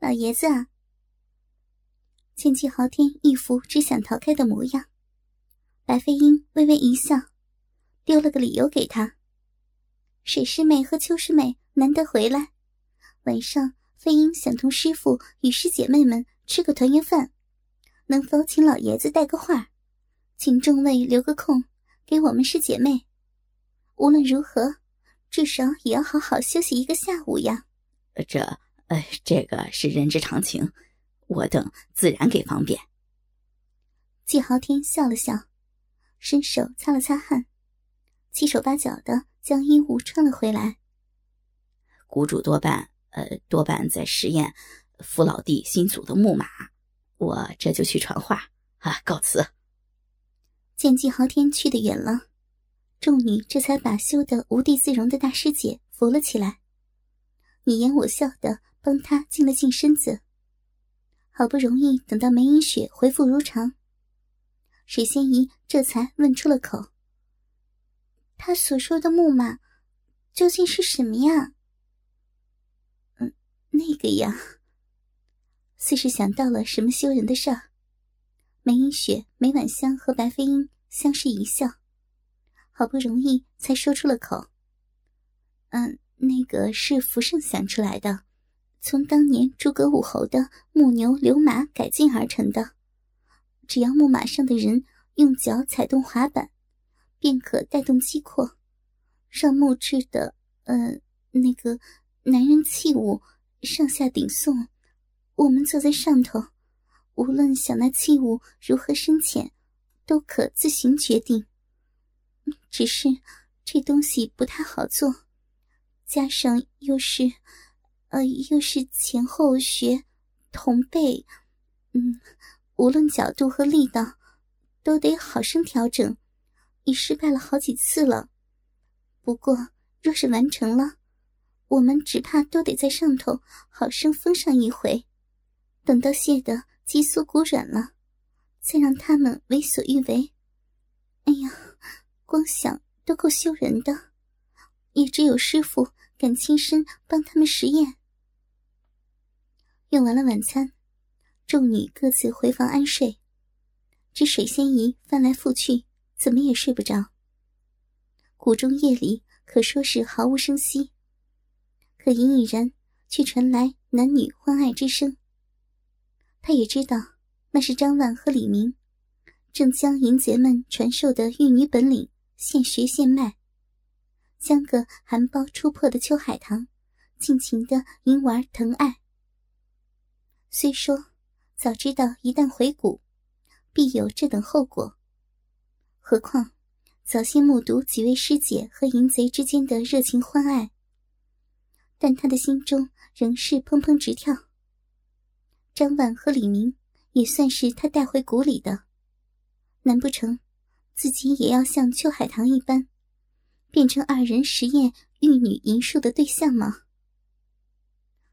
老爷子啊！见季豪天一副只想逃开的模样，白飞鹰微微一笑，丢了个理由给他。水师妹和秋师妹难得回来，晚上飞鹰想同师傅与师姐妹们吃个团圆饭，能否请老爷子带个话，请众位留个空给我们师姐妹？无论如何，至少也要好好休息一个下午呀。这，呃，这个是人之常情，我等自然给方便。季豪天笑了笑，伸手擦了擦汗，七手八脚的将衣物穿了回来。谷主多半，呃，多半在实验扶老弟新组的木马，我这就去传话啊，告辞。见季豪天去得远了，众女这才把羞得无地自容的大师姐扶了起来。你言我笑的帮他净了净身子，好不容易等到梅影雪恢复如常，水仙姨这才问出了口：“他所说的木马究竟是什么呀？”“嗯，那个呀。”似是想到了什么羞人的事儿，梅影雪、梅婉香和白飞鹰相视一笑，好不容易才说出了口：“嗯。”那个是福圣想出来的，从当年诸葛武侯的木牛流马改进而成的。只要木马上的人用脚踩动滑板，便可带动机括，让木质的呃那个男人器物上下顶送。我们坐在上头，无论想那器物如何深浅，都可自行决定。只是这东西不太好做。加上又是，呃，又是前后学同背，嗯，无论角度和力道，都得好生调整，已失败了好几次了。不过若是完成了，我们只怕都得在上头好生封上一回，等到泄得肌酥骨软了，再让他们为所欲为。哎呀，光想都够羞人的，也只有师傅。敢亲身帮他们实验。用完了晚餐，众女各自回房安睡，只水仙姨翻来覆去，怎么也睡不着。谷中夜里可说是毫无声息，可隐隐然却传来男女欢爱之声。他也知道那是张万和李明正将淫贼们传授的玉女本领现学现卖。将个含苞初破的秋海棠，尽情的淫玩疼爱。虽说早知道一旦回谷，必有这等后果，何况早先目睹几位师姐和淫贼之间的热情欢爱，但他的心中仍是砰砰直跳。张婉和李明也算是他带回谷里的，难不成自己也要像秋海棠一般？变成二人实验玉女淫术的对象吗？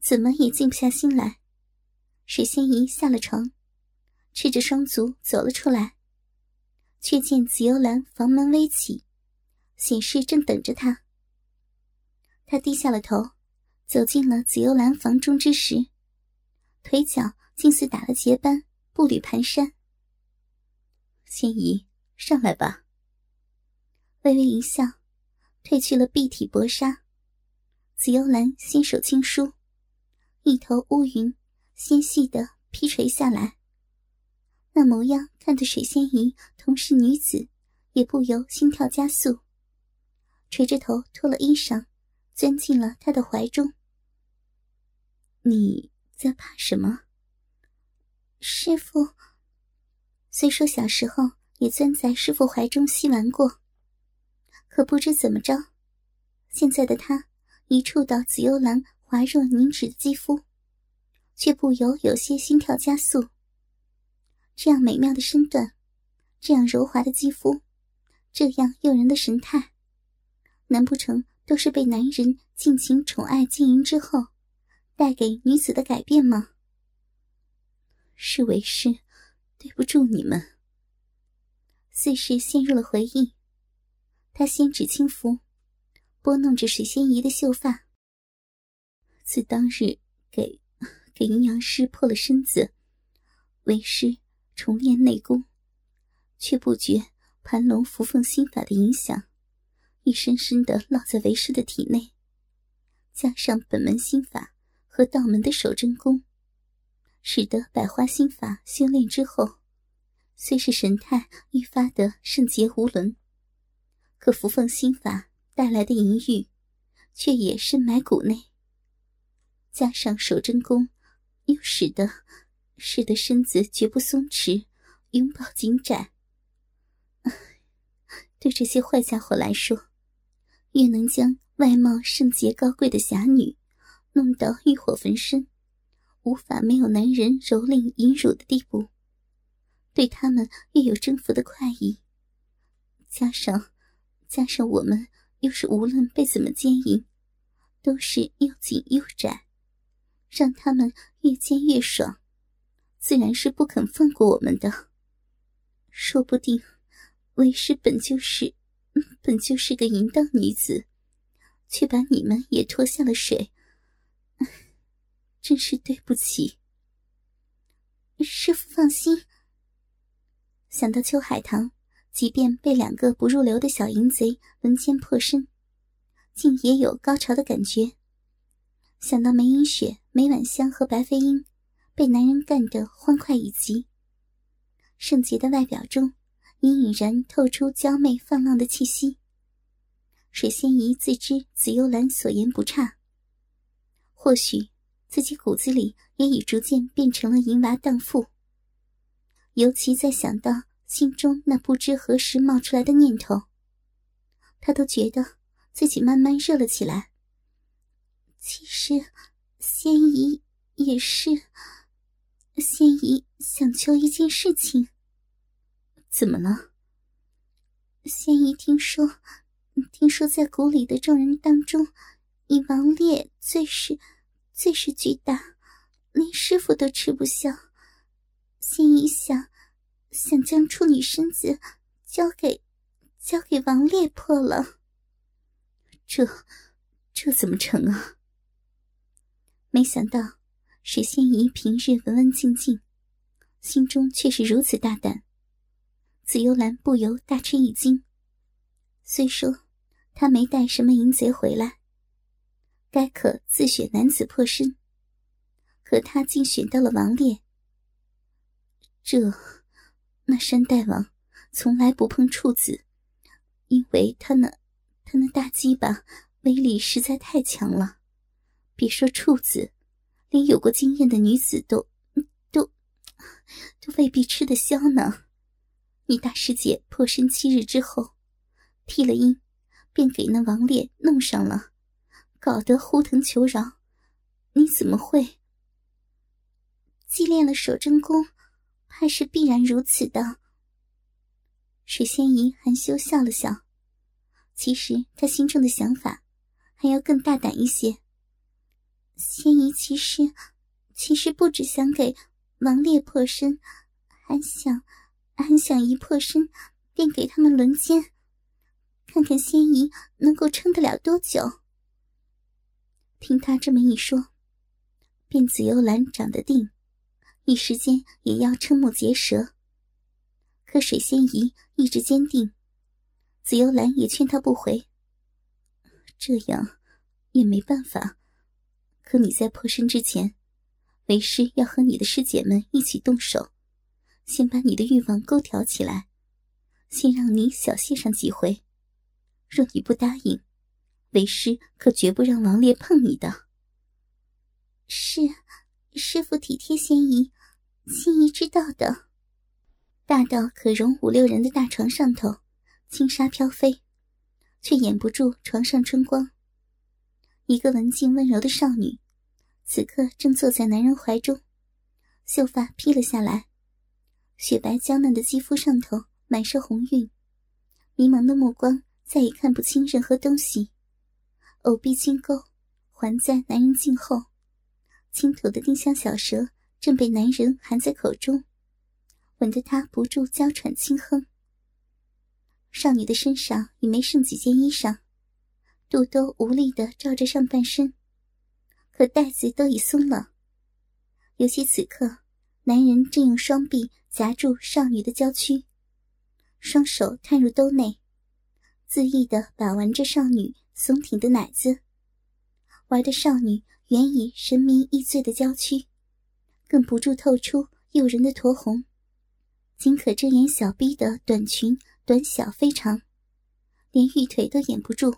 怎么也静不下心来。水仙姨下了床，赤着双足走了出来，却见紫幽兰房门微起，显示正等着她。她低下了头，走进了紫幽兰房中之时，腿脚竟似打了结般，步履蹒跚。仙姨，上来吧。微微一笑。褪去了蔽体薄纱，紫幽兰纤手轻梳，一头乌云纤细的披垂下来。那模样看得水仙姨同是女子，也不由心跳加速，垂着头脱了衣裳，钻进了他的怀中。你在怕什么？师傅。虽说小时候也钻在师傅怀中嬉玩过。可不知怎么着，现在的他一触到紫幽兰滑若凝脂的肌肤，却不由有些心跳加速。这样美妙的身段，这样柔滑的肌肤，这样诱人的神态，难不成都是被男人尽情宠爱经营之后，带给女子的改变吗？是为师对不住你们。似是陷入了回忆。他纤指轻拂，拨弄着水仙仪的秀发。自当日给给阴阳师破了身子，为师重练内功，却不觉盘龙伏凤心法的影响，已深深的烙在为师的体内。加上本门心法和道门的守真功，使得百花心法修炼之后，虽是神态愈发的圣洁无伦，可伏凤心法带来的淫欲，却也深埋骨内。加上守真功。又使得，使得身子绝不松弛，拥抱紧窄。对这些坏家伙来说，越能将外貌圣洁高贵的侠女弄到欲火焚身，无法没有男人蹂躏淫辱的地步，对他们越有征服的快意。加上，加上我们又是无论被怎么奸淫，都是又紧又窄。让他们越奸越爽，自然是不肯放过我们的。说不定，为师本就是，本就是个淫荡女子，却把你们也拖下了水，真是对不起。师傅放心。想到秋海棠，即便被两个不入流的小淫贼轮奸破身，竟也有高潮的感觉。想到梅英雪、梅婉香和白飞英被男人干得欢快以极，圣洁的外表中隐隐然透出娇媚放浪的气息。水仙怡自知紫幽兰所言不差，或许自己骨子里也已逐渐变成了淫娃荡妇。尤其在想到心中那不知何时冒出来的念头，他都觉得自己慢慢热了起来。其实，仙姨也是。仙姨想求一件事情。怎么了？仙姨听说，听说在谷里的众人当中，以王烈最是最是巨大，连师傅都吃不消。仙姨想，想将处女身子交给交给王烈破了。这这怎么成啊？没想到，水仙姨平日文文静静，心中却是如此大胆。紫幽兰不由大吃一惊。虽说她没带什么淫贼回来，该可自选男子破身，可她竟选到了王烈。这，那山大王从来不碰处子，因为他那他那大鸡巴威力实在太强了。别说处子，连有过经验的女子都都都未必吃得消呢。你大师姐破身七日之后，剃了阴，便给那王烈弄上了，搞得呼疼求饶。你怎么会？既练了守贞功，怕是必然如此的。水仙姨含羞笑了笑，其实她心中的想法还要更大胆一些。仙姨其实，其实不只想给王烈破身，还想，还想一破身便给他们轮奸，看看仙姨能够撑得了多久。听他这么一说，便紫幽兰长得定，一时间也要瞠目结舌。可水仙姨意志坚定，紫幽兰也劝他不回。这样，也没办法。可你在破身之前，为师要和你的师姐们一起动手，先把你的欲望勾挑起来，先让你小谢上几回。若你不答应，为师可绝不让王烈碰你的。是，师傅体贴仙姨，仙姨知道的。大到可容五六人的大床上头，轻纱飘飞，却掩不住床上春光。一个文静温柔的少女，此刻正坐在男人怀中，秀发披了下来，雪白娇嫩的肌肤上头满是红晕，迷茫的目光再也看不清任何东西，藕臂轻勾，环在男人颈后，轻吐的丁香小舌正被男人含在口中，吻得他不住娇喘轻哼。少女的身上已没剩几件衣裳。肚兜无力的罩着上半身，可带子都已松了，尤其此刻，男人正用双臂夹住少女的娇躯，双手探入兜内，恣意的把玩着少女松挺的奶子，玩的少女原已神迷意醉的娇躯，更不住透出诱人的酡红，仅可遮掩小臂的短裙短小非常，连玉腿都掩不住。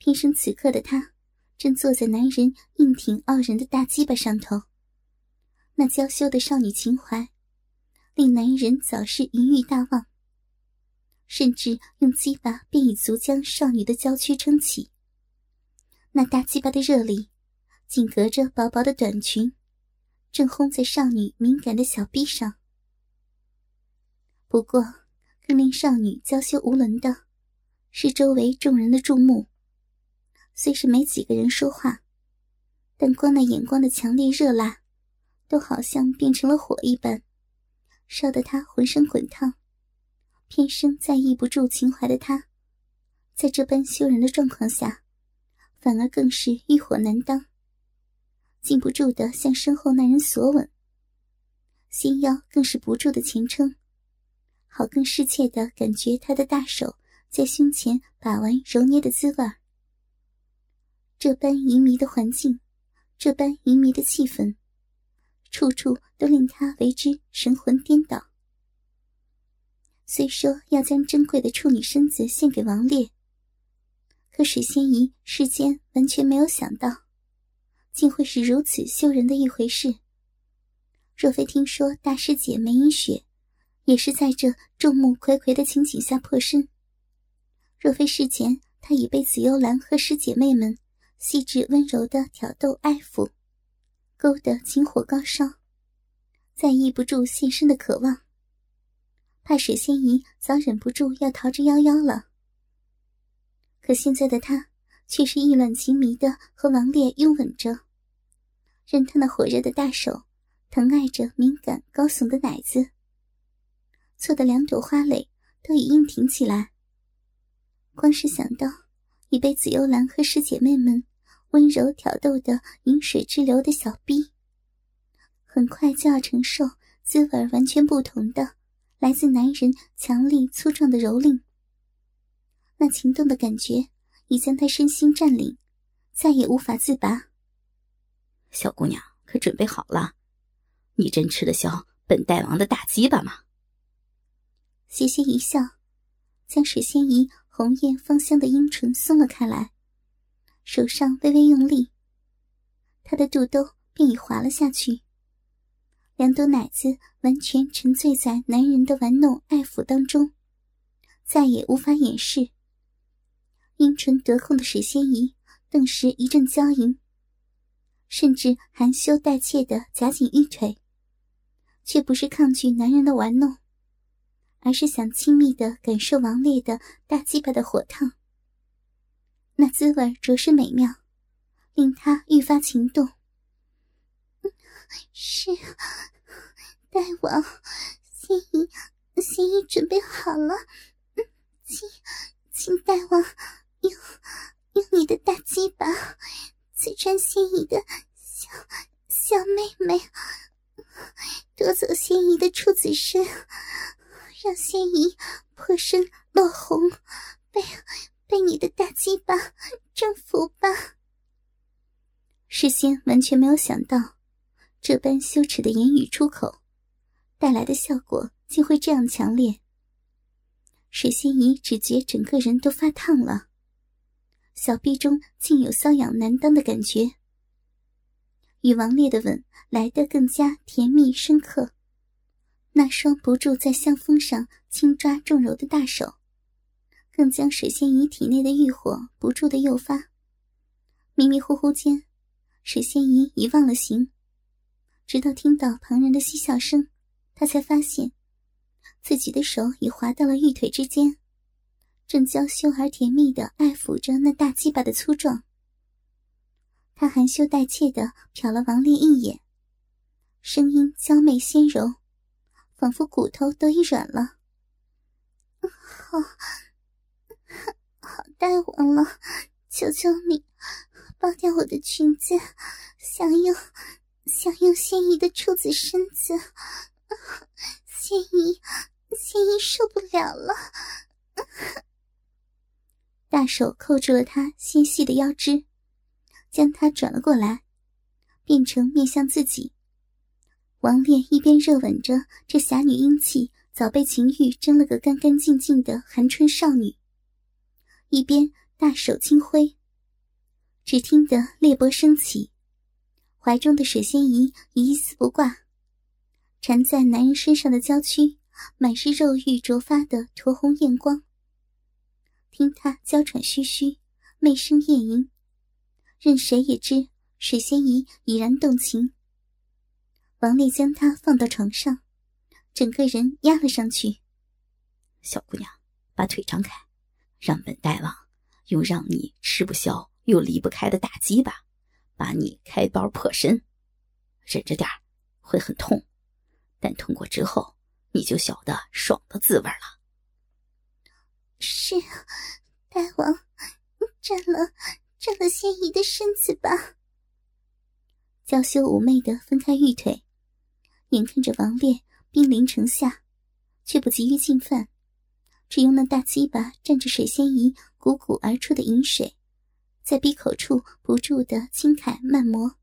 偏生此刻的她，正坐在男人硬挺傲人的大鸡巴上头。那娇羞的少女情怀，令男人早是淫欲大旺，甚至用鸡巴便已足将少女的娇躯撑起。那大鸡巴的热力，紧隔着薄薄的短裙，正轰在少女敏感的小臂上。不过，更令少女娇羞无伦的，是周围众人的注目。虽是没几个人说话，但光那眼光的强烈热辣。都好像变成了火一般，烧得他浑身滚烫。偏生在意不住情怀的他，在这般羞人的状况下，反而更是欲火难当，禁不住的向身后那人索吻，心腰更是不住的前撑，好更深切的感觉他的大手在胸前把玩揉捏的滋味这般淫迷的环境，这般淫迷的气氛。处处都令他为之神魂颠倒。虽说要将珍贵的处女身子献给王烈，可水仙姨世间完全没有想到，竟会是如此羞人的一回事。若非听说大师姐梅英雪也是在这众目睽睽的情景下破身，若非事前她已被紫幽兰和师姐妹们细致温柔的挑逗爱抚。勾得情火高烧，再抑不住现身的渴望，怕水仙姨早忍不住要逃之夭夭了。可现在的她却是意乱情迷的和王烈拥吻着，任他那火热的大手疼爱着敏感高耸的奶子，错的两朵花蕾都已硬挺起来。光是想到已被紫幽兰和师姐妹们。温柔挑逗的饮水之流的小臂，很快就要承受滋味完全不同的来自男人强力粗壮的蹂躏。那情动的感觉已将他身心占领，再也无法自拔。小姑娘，可准备好了？你真吃得消本大王的大鸡巴吗？邪邪一笑，将水仙姨红艳芳香的樱唇松了开来。手上微微用力，他的肚兜便已滑了下去。两朵奶子完全沉醉在男人的玩弄爱抚当中，再也无法掩饰。阴唇得控的水仙怡顿时一阵娇吟，甚至含羞带怯的夹紧玉腿，却不是抗拒男人的玩弄，而是想亲密的感受王烈的大鸡巴的火烫。那滋味着实美妙，令他愈发情动。是，大王，仙姨，仙姨准备好了，请，请大王用用你的大鸡巴刺穿仙姨的小小妹妹，夺走仙姨的处子身，让仙姨破身落红，被。被你的大鸡巴征服吧！事先完全没有想到，这般羞耻的言语出口，带来的效果竟会这样强烈。水仙姨只觉整个人都发烫了，小臂中竟有瘙痒难当的感觉。与王烈的吻来得更加甜蜜深刻，那双不住在香风上轻抓重揉的大手。更将水仙姨体内的欲火不住的诱发，迷迷糊糊间，水仙姨已忘了形，直到听到旁人的嬉笑声，她才发现自己的手已滑到了玉腿之间，正娇羞而甜蜜的爱抚着那大鸡巴的粗壮。她含羞带怯的瞟了王烈一眼，声音娇媚纤柔，仿佛骨头都已软了。好。好大王了，求求你，剥掉我的裙子，想用想用仙姨的处子身子，仙姨，仙姨受不了了。大手扣住了她纤细的腰肢，将她转了过来，变成面向自己。王烈一边热吻着这侠女英气早被情欲蒸了个干干净净的寒春少女，一边大手轻挥。只听得裂波升起，怀中的水仙姨一丝不挂，缠在男人身上的娇躯满是肉欲灼发的酡红艳光。听他娇喘吁吁，媚声艳吟，任谁也知水仙姨已然动情。王烈将她放到床上，整个人压了上去。小姑娘，把腿张开，让本大王用让你吃不消。又离不开的大鸡巴，把你开包破身，忍着点会很痛，但痛过之后，你就晓得爽的滋味了。是，大王，占了占了仙姨的身子吧。娇羞妩媚的分开玉腿，眼看着王烈兵临城下，却不急于进犯，只用那大鸡巴蘸着水仙姨汩汩而出的饮水。在鼻口处不住的轻揩慢磨，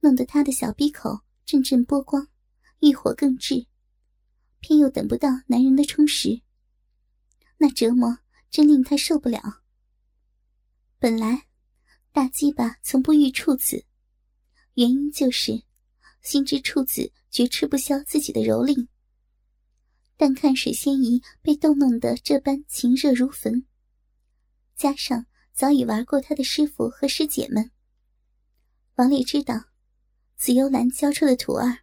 弄得他的小鼻口阵阵波光，欲火更炽。偏又等不到男人的充实，那折磨真令他受不了。本来大鸡巴从不欲处子，原因就是心知处子绝吃不消自己的蹂躏。但看水仙姨被逗弄得这般情热如焚，加上。早已玩过他的师傅和师姐们。王烈知道，紫幽兰教出的徒儿，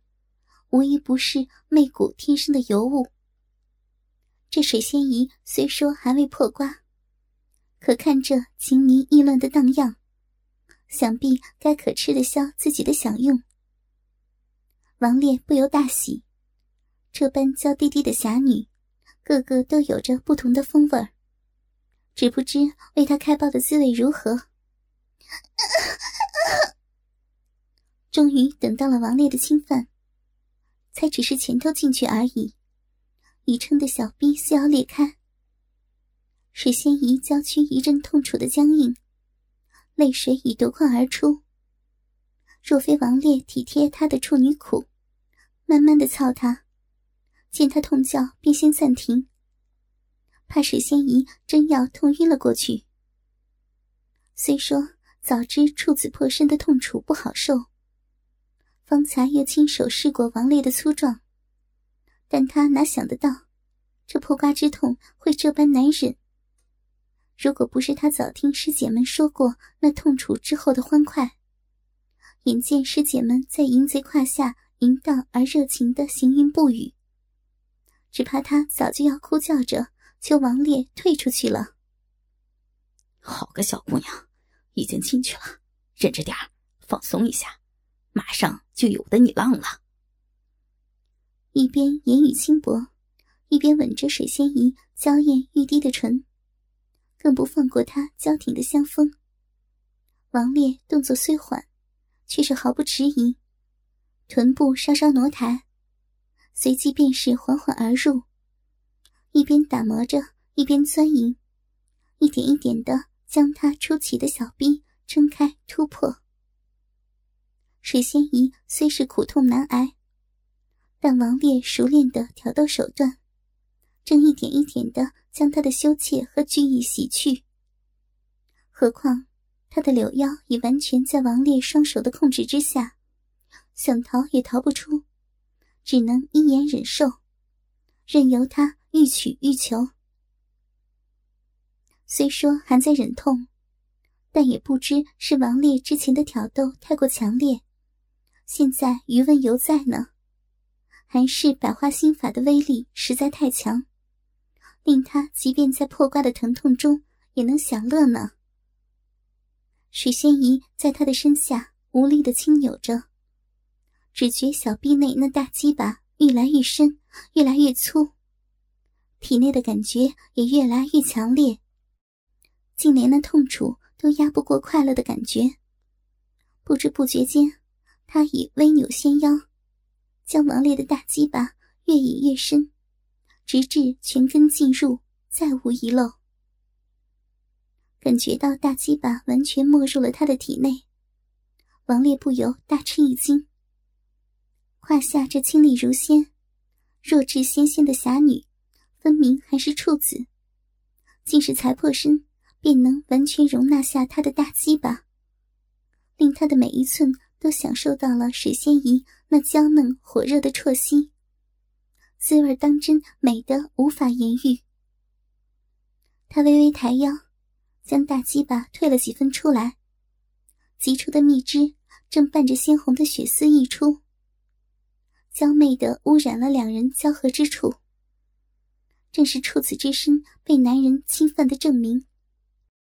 无一不是媚骨天生的尤物。这水仙姨虽说还未破瓜，可看这情迷意乱的荡漾，想必该可吃得消自己的享用。王烈不由大喜，这般娇滴滴的侠女，个个都有着不同的风味儿。只不知为他开包的滋味如何。终于等到了王烈的侵犯，才只是前头进去而已，已撑得小臂似要裂开。水仙姨娇躯一阵痛楚的僵硬，泪水已夺眶而出。若非王烈体贴她的处女苦，慢慢的操她，见他痛叫，便先暂停。怕水仙姨真要痛晕了过去。虽说早知处子破身的痛楚不好受，方才又亲手试过王烈的粗壮，但他哪想得到，这破瓜之痛会这般难忍。如果不是他早听师姐们说过那痛楚之后的欢快，眼见师姐们在淫贼胯下淫荡而热情的行云不语，只怕他早就要哭叫着。求王烈退出去了。好个小姑娘，已经进去了，忍着点放松一下，马上就有的你浪了。一边言语轻薄，一边吻着水仙姨娇艳欲滴的唇，更不放过她娇挺的香风。王烈动作虽缓，却是毫不迟疑，臀部稍稍挪抬，随即便是缓缓而入。一边打磨着，一边钻营，一点一点的将他出奇的小臂撑开突破。水仙姨虽是苦痛难挨，但王烈熟练的挑逗手段，正一点一点的将他的羞怯和惧意洗去。何况他的柳腰已完全在王烈双手的控制之下，想逃也逃不出，只能一言忍受，任由他。欲取欲求，虽说还在忍痛，但也不知是王烈之前的挑逗太过强烈，现在余温犹在呢，还是百花心法的威力实在太强，令他即便在破瓜的疼痛中也能享乐呢。水仙姨在他的身下无力的轻扭着，只觉小臂内那大鸡巴愈来愈深，越来越粗。体内的感觉也越来越强烈，竟连那痛楚都压不过快乐的感觉。不知不觉间，他已微扭纤腰，将王烈的大鸡巴越引越深，直至全根进入，再无遗漏。感觉到大鸡巴完全没入了他的体内，王烈不由大吃一惊。胯下这清丽如仙、弱质纤纤的侠女，分明还是处子，竟是才破身便能完全容纳下他的大鸡巴，令他的每一寸都享受到了水仙姨那娇嫩火热的啜吸，滋味当真美得无法言喻。他微微抬腰，将大鸡巴退了几分出来，挤出的蜜汁正伴着鲜红的血丝溢出。娇媚的污染了两人交合之处，正是处子之身被男人侵犯的证明。